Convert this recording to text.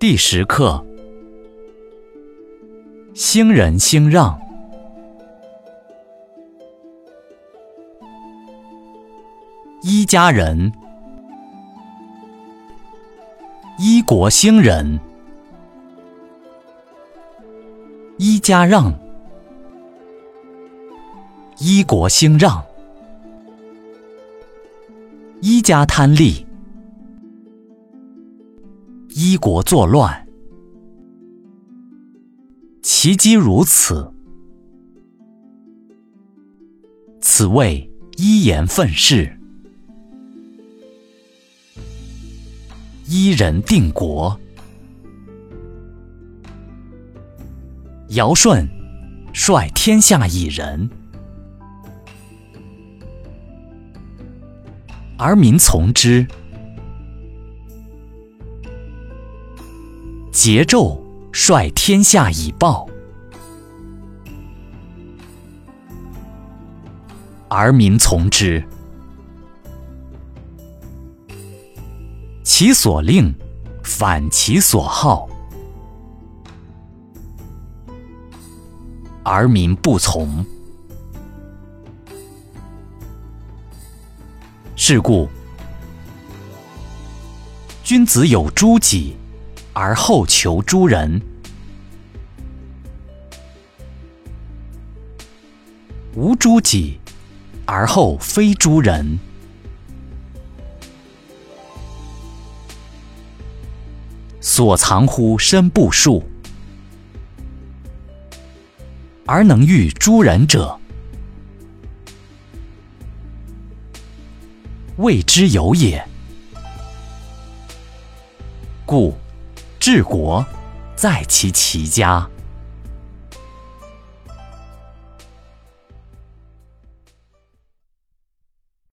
第十课：兴仁兴让。一家人，一国兴仁，一家让，一国兴让，一家贪利，一国作乱。其机如此，此谓一言愤世。一人定国，尧舜率天下以仁，而民从之；桀纣率天下以暴，而民从之。其所令，反其所好，而民不从。是故，君子有诸己，而后求诸人；无诸己，而后非诸人。所藏乎身不数，而能御诸人者，谓之有也。故治国在其齐家。